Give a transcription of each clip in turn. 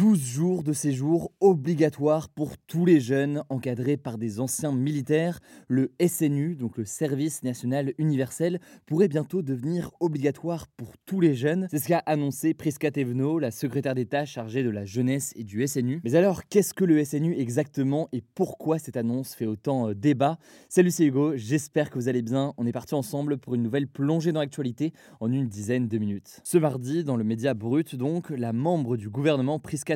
12 jours de séjour obligatoires pour tous les jeunes encadrés par des anciens militaires. Le SNU, donc le Service National Universel, pourrait bientôt devenir obligatoire pour tous les jeunes. C'est ce qu'a annoncé Prisca Thévenot, la secrétaire d'État chargée de la jeunesse et du SNU. Mais alors, qu'est-ce que le SNU exactement et pourquoi cette annonce fait autant euh, débat? Salut, c'est Hugo, j'espère que vous allez bien. On est parti ensemble pour une nouvelle plongée dans l'actualité en une dizaine de minutes. Ce mardi, dans le média Brut, donc, la membre du gouvernement Prisca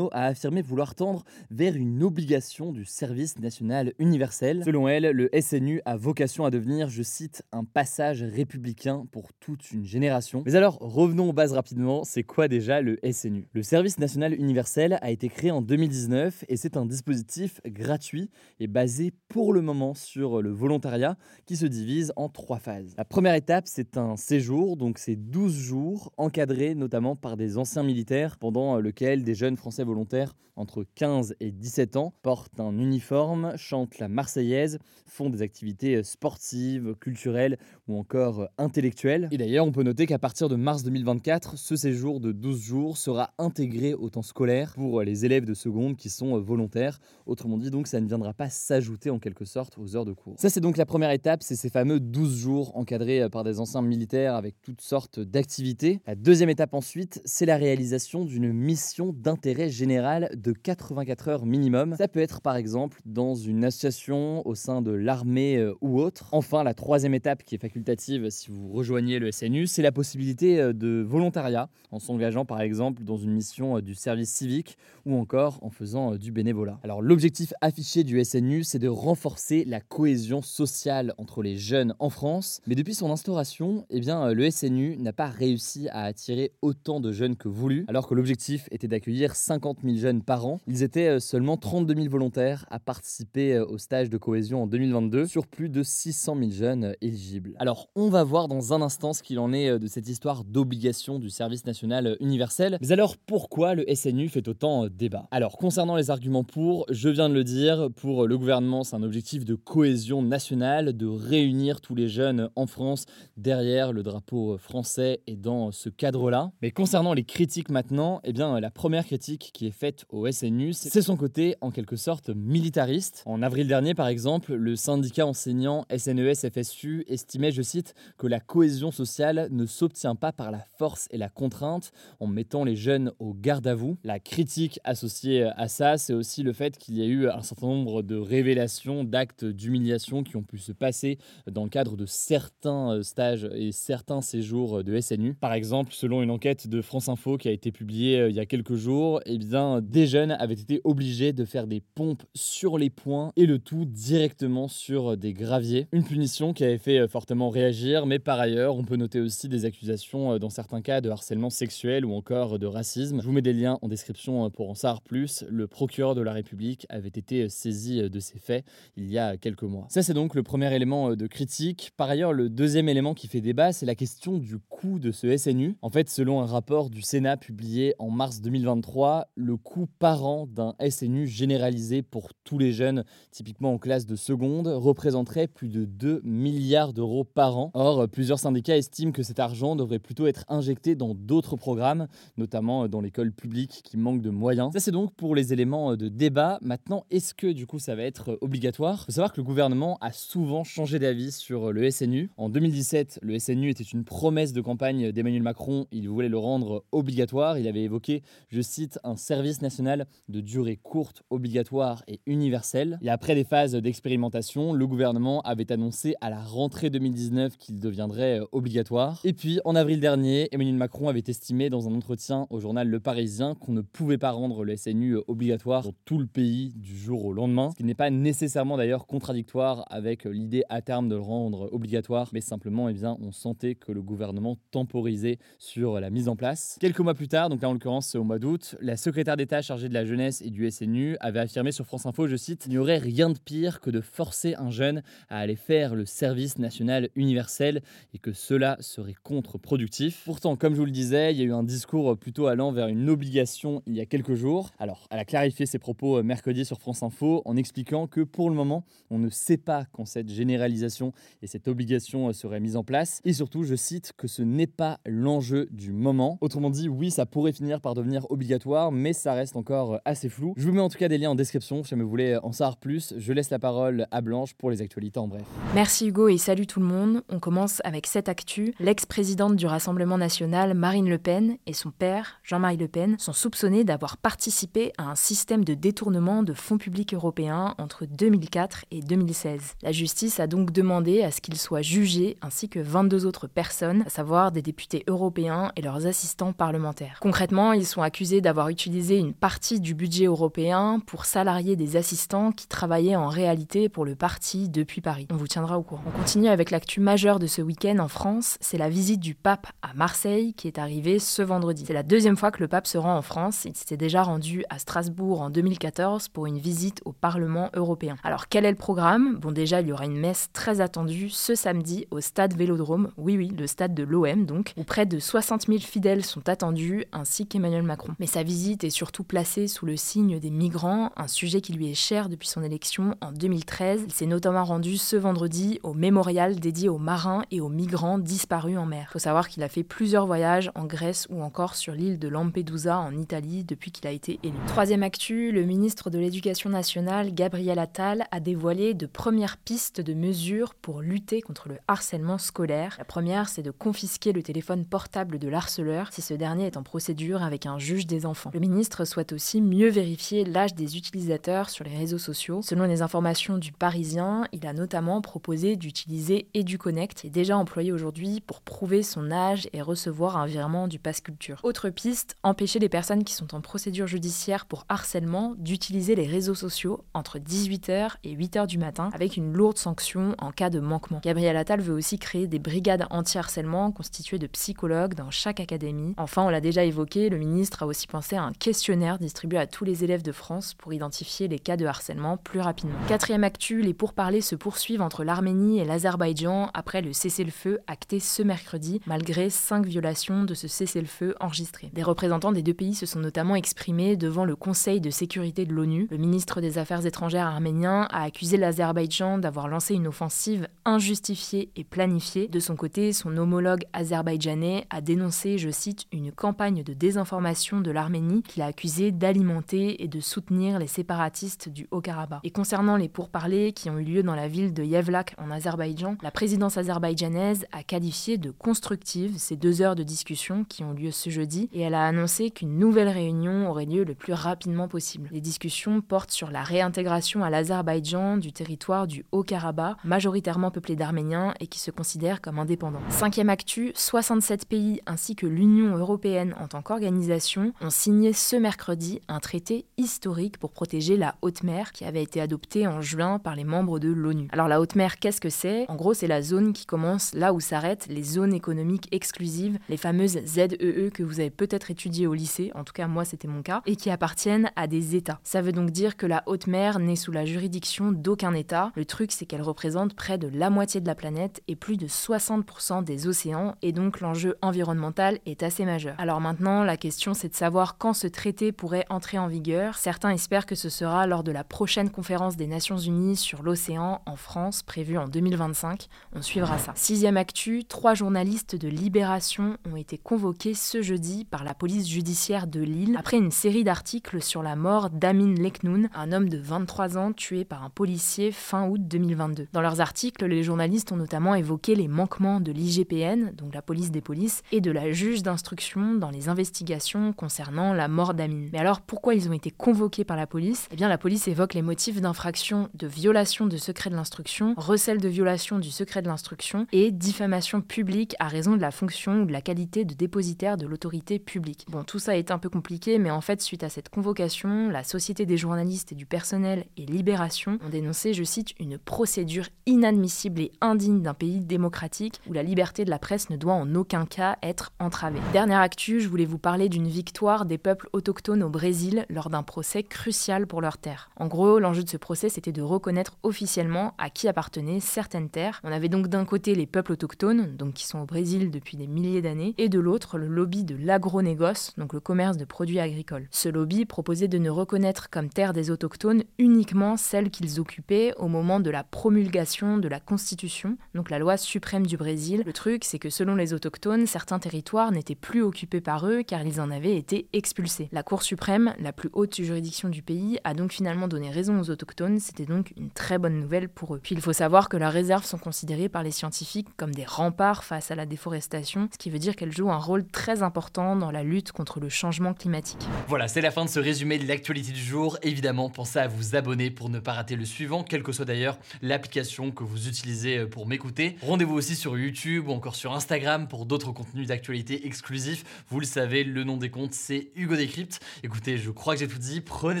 A affirmé vouloir tendre vers une obligation du service national universel. Selon elle, le SNU a vocation à devenir, je cite, un passage républicain pour toute une génération. Mais alors, revenons aux bases rapidement, c'est quoi déjà le SNU Le service national universel a été créé en 2019 et c'est un dispositif gratuit et basé pour le moment sur le volontariat qui se divise en trois phases. La première étape, c'est un séjour, donc c'est 12 jours encadrés notamment par des anciens militaires pendant lequel des jeunes français volontaires entre 15 et 17 ans portent un uniforme, chantent la Marseillaise, font des activités sportives, culturelles ou encore intellectuelles. Et d'ailleurs, on peut noter qu'à partir de mars 2024, ce séjour de 12 jours sera intégré au temps scolaire pour les élèves de seconde qui sont volontaires. Autrement dit, donc, ça ne viendra pas s'ajouter en quelque sorte aux heures de cours. Ça, c'est donc la première étape, c'est ces fameux 12 jours encadrés par des anciens militaires avec toutes sortes d'activités. La deuxième étape ensuite, c'est la réalisation d'une mission d'intégration intérêt général de 84 heures minimum. Ça peut être par exemple dans une association au sein de l'armée euh, ou autre. Enfin, la troisième étape qui est facultative si vous rejoignez le SNU, c'est la possibilité euh, de volontariat en s'engageant par exemple dans une mission euh, du service civique ou encore en faisant du bénévolat. Alors l'objectif affiché du SNU, c'est de renforcer la cohésion sociale entre les jeunes en France. Mais depuis son instauration, eh bien, le SNU n'a pas réussi à attirer autant de jeunes que voulu, alors que l'objectif était d'accueillir 50 000 jeunes par an. Ils étaient euh, seulement 32 000 volontaires à participer euh, au stage de cohésion en 2022 sur plus de 600 000 jeunes euh, éligibles. Alors, on va voir dans un instant ce qu'il en est de cette histoire d'obligation du service national universel. Mais alors, pourquoi le SNU fait autant débat? Alors, concernant les arguments pour, je viens de le dire, pour le gouvernement, c'est un objectif de cohésion nationale, de réunir tous les jeunes en France derrière le drapeau français et dans ce cadre-là. Mais concernant les critiques maintenant, eh bien, la première critique qui est faite au SNU, c'est son côté en quelque sorte militariste. En avril dernier, par exemple, le syndicat enseignant SNES-FSU estimait, je cite, que la cohésion sociale ne s'obtient pas par la force et la contrainte en mettant les jeunes au garde à vous. La critique associée à ça, c'est aussi le fait qu'il y a eu un certain nombre de révélations, d'actes d'humiliation qui ont pu se passer dans le cadre de certains euh, stages et certains séjours de SNU. Par exemple, selon une enquête de France Info qui a été publiée euh, il y a quelques jours, eh bien, des jeunes avaient été obligés de faire des pompes sur les points et le tout directement sur des graviers. Une punition qui avait fait euh, réagir, mais par ailleurs, on peut noter aussi des accusations euh, dans certains cas de harcèlement sexuel ou encore de racisme. Je vous mets des liens en description euh, pour en savoir plus. Le procureur de la République avait été saisi de ces faits il y a quelques mois. Ça, c'est donc le premier élément de critique. Par ailleurs, le deuxième élément qui fait débat, c'est la question du coût de ce SNU. En fait, selon un rapport du Sénat publié en mars 2023, le coût par an d'un SNU généralisé pour tous les jeunes, typiquement en classe de seconde, représenterait plus de 2 milliards d'euros par an. Or, plusieurs syndicats estiment que cet argent devrait plutôt être injecté dans d'autres programmes, notamment dans l'école publique qui manque de moyens. Ça, c'est donc pour les éléments de débat. Maintenant, est-ce que du coup ça va être obligatoire? Il faut savoir que le gouvernement a souvent changé d'avis sur le SNU. En 2017, le SNU était une promesse de campagne d'Emmanuel Macron. Il voulait le rendre obligatoire. Il avait évoqué, je cite, un service national de durée courte, obligatoire et universelle. Et après des phases d'expérimentation, le gouvernement avait annoncé à la rentrée 2019 2019 qu'il deviendrait euh, obligatoire. Et puis, en avril dernier, Emmanuel Macron avait estimé dans un entretien au journal Le Parisien qu'on ne pouvait pas rendre le SNU euh, obligatoire pour tout le pays du jour au lendemain, ce qui n'est pas nécessairement d'ailleurs contradictoire avec l'idée à terme de le rendre obligatoire, mais simplement, eh bien, on sentait que le gouvernement temporisait sur la mise en place. Quelques mois plus tard, donc là en l'occurrence au mois d'août, la secrétaire d'État chargée de la jeunesse et du SNU avait affirmé sur France Info, je cite, Il n'y aurait rien de pire que de forcer un jeune à aller faire le service national universel et que cela serait contre-productif. Pourtant, comme je vous le disais, il y a eu un discours plutôt allant vers une obligation il y a quelques jours. Alors, elle a clarifié ses propos euh, mercredi sur France Info en expliquant que pour le moment, on ne sait pas quand cette généralisation et cette obligation euh, seraient mises en place. Et surtout, je cite, que ce n'est pas l'enjeu du moment. Autrement dit, oui, ça pourrait finir par devenir obligatoire, mais ça reste encore euh, assez flou. Je vous mets en tout cas des liens en description si vous voulez en savoir plus. Je laisse la parole à Blanche pour les actualités en bref. Merci Hugo et salut tout le On commence avec cette actu. L'ex-présidente du Rassemblement national, Marine Le Pen, et son père, Jean-Marie Le Pen, sont soupçonnés d'avoir participé à un système de détournement de fonds publics européens entre 2004 et 2016. La justice a donc demandé à ce qu'ils soient jugés ainsi que 22 autres personnes, à savoir des députés européens et leurs assistants parlementaires. Concrètement, ils sont accusés d'avoir utilisé une partie du budget européen pour salarier des assistants qui travaillaient en réalité pour le parti depuis Paris. On vous tiendra au courant. On continue avec l'actu majeure de ce week-end en France, c'est la visite du pape à Marseille qui est arrivée ce vendredi. C'est la deuxième fois que le pape se rend en France. Il s'était déjà rendu à Strasbourg en 2014 pour une visite au Parlement européen. Alors quel est le programme? Bon déjà, il y aura une messe très attendue ce samedi au stade Vélodrome, oui oui, le stade de l'OM donc, où près de 60 000 fidèles sont attendus, ainsi qu'Emmanuel Macron. Mais sa visite est surtout placée sous le signe des migrants, un sujet qui lui est cher depuis son élection en 2013. Il s'est notamment rendu ce vendredi au mémorial dédié aux marins et aux migrants disparus en mer. Il faut savoir qu'il a fait plusieurs voyages en Grèce ou encore sur l'île de Lampedusa en Italie depuis qu'il a été élu. Troisième actu, le ministre de l'Éducation nationale, Gabriel Attal, a dévoilé de premières pistes de mesures pour lutter contre le harcèlement scolaire. La première, c'est de confisquer le téléphone portable de l'harceleur si ce dernier est en procédure avec un juge des enfants. Le ministre souhaite aussi mieux vérifier l'âge des utilisateurs sur les réseaux sociaux. Selon les informations du Parisien, il a notamment proposé d'utiliser EduConnect, est déjà employé aujourd'hui pour prouver son âge et recevoir un virement du Pass Culture. Autre piste, empêcher les personnes qui sont en procédure judiciaire pour harcèlement d'utiliser les réseaux sociaux entre 18h et 8h du matin avec une lourde sanction en cas de manquement. Gabriel Attal veut aussi créer des brigades anti-harcèlement constituées de psychologues dans chaque académie. Enfin, on l'a déjà évoqué, le ministre a aussi pensé à un questionnaire distribué à tous les élèves de France pour identifier les cas de harcèlement plus rapidement. Quatrième actu, les pourparlers se poursuivent entre l'Arménie et l'Azerbaïdjan après le cessez-le-feu acté ce mercredi, malgré cinq violations de ce cessez-le-feu enregistré. Des représentants des deux pays se sont notamment exprimés devant le Conseil de sécurité de l'ONU. Le ministre des Affaires étrangères arménien a accusé l'Azerbaïdjan d'avoir lancé une offensive injustifiée et planifiée. De son côté, son homologue azerbaïdjanais a dénoncé, je cite, une campagne de désinformation de l'Arménie qu'il a accusé d'alimenter et de soutenir les séparatistes du Haut-Karabakh. Et concernant les pourparlers qui ont eu lieu dans la ville de Yevlak en Azerbaïdjan, présidence azerbaïdjanaise a qualifié de constructive ces deux heures de discussion qui ont lieu ce jeudi et elle a annoncé qu'une nouvelle réunion aurait lieu le plus rapidement possible. Les discussions portent sur la réintégration à l'Azerbaïdjan du territoire du Haut-Karabakh, majoritairement peuplé d'Arméniens et qui se considère comme indépendant. Cinquième actu, 67 pays ainsi que l'Union européenne en tant qu'organisation ont signé ce mercredi un traité historique pour protéger la haute mer qui avait été adopté en juin par les membres de l'ONU. Alors la haute mer, qu'est-ce que c'est? En gros, c'est la zone qui commence là où s'arrêtent les zones économiques exclusives, les fameuses ZEE e que vous avez peut-être étudiées au lycée, en tout cas moi c'était mon cas, et qui appartiennent à des États. Ça veut donc dire que la haute mer n'est sous la juridiction d'aucun État. Le truc, c'est qu'elle représente près de la moitié de la planète et plus de 60% des océans, et donc l'enjeu environnemental est assez majeur. Alors maintenant, la question c'est de savoir quand ce traité pourrait entrer en vigueur. Certains espèrent que ce sera lors de la prochaine conférence des Nations Unies sur l'océan en France, prévue en 2025. On suivra ça. Sixième actu, trois journalistes de Libération ont été convoqués ce jeudi par la police judiciaire de Lille après une série d'articles sur la mort d'Amin Leknoun, un homme de 23 ans tué par un policier fin août 2022. Dans leurs articles, les journalistes ont notamment évoqué les manquements de l'IGPN, donc la police des polices, et de la juge d'instruction dans les investigations concernant la mort d'Amin. Mais alors pourquoi ils ont été convoqués par la police? Eh bien la police évoque les motifs d'infraction de violation de secret de l'instruction, recel de violation du secret de l'instruction et diffamation publique à raison de la fonction ou de la qualité de dépositaire de l'autorité publique. Bon, tout ça est un peu compliqué, mais en fait, suite à cette convocation, la Société des journalistes et du personnel et Libération ont dénoncé, je cite, une procédure inadmissible et indigne d'un pays démocratique où la liberté de la presse ne doit en aucun cas être entravée. Dernière actu, je voulais vous parler d'une victoire des peuples autochtones au Brésil lors d'un procès crucial pour leurs terres. En gros, l'enjeu de ce procès, c'était de reconnaître officiellement à qui appartenaient certaines terres. On avait donc d'un côté les peuples autochtones, donc qui sont au Brésil depuis des milliers d'années, et de l'autre le lobby de l'agronégoce, donc le commerce de produits agricoles. Ce lobby proposait de ne reconnaître comme terre des autochtones uniquement celles qu'ils occupaient au moment de la promulgation de la Constitution, donc la loi suprême du Brésil. Le truc, c'est que selon les autochtones, certains territoires n'étaient plus occupés par eux car ils en avaient été expulsés. La Cour suprême, la plus haute juridiction du pays, a donc finalement donné raison aux autochtones, c'était donc une très bonne nouvelle pour eux. Puis il faut savoir que leurs réserves sont considérées par les scientifiques comme des remparts face à la déforestation, ce qui veut dire qu'elles jouent un rôle très important dans la lutte contre le changement climatique. Voilà, c'est la fin de ce résumé de l'actualité du jour. Évidemment, pensez à vous abonner pour ne pas rater le suivant, quelle que soit d'ailleurs l'application que vous utilisez euh, pour m'écouter. Rendez-vous aussi sur YouTube ou encore sur Instagram pour d'autres contenus d'actualité exclusifs. Vous le savez, le nom des comptes, c'est Hugo Décrypte. Écoutez, je crois que j'ai tout dit. Prenez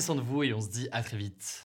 soin de vous et on se dit à très vite.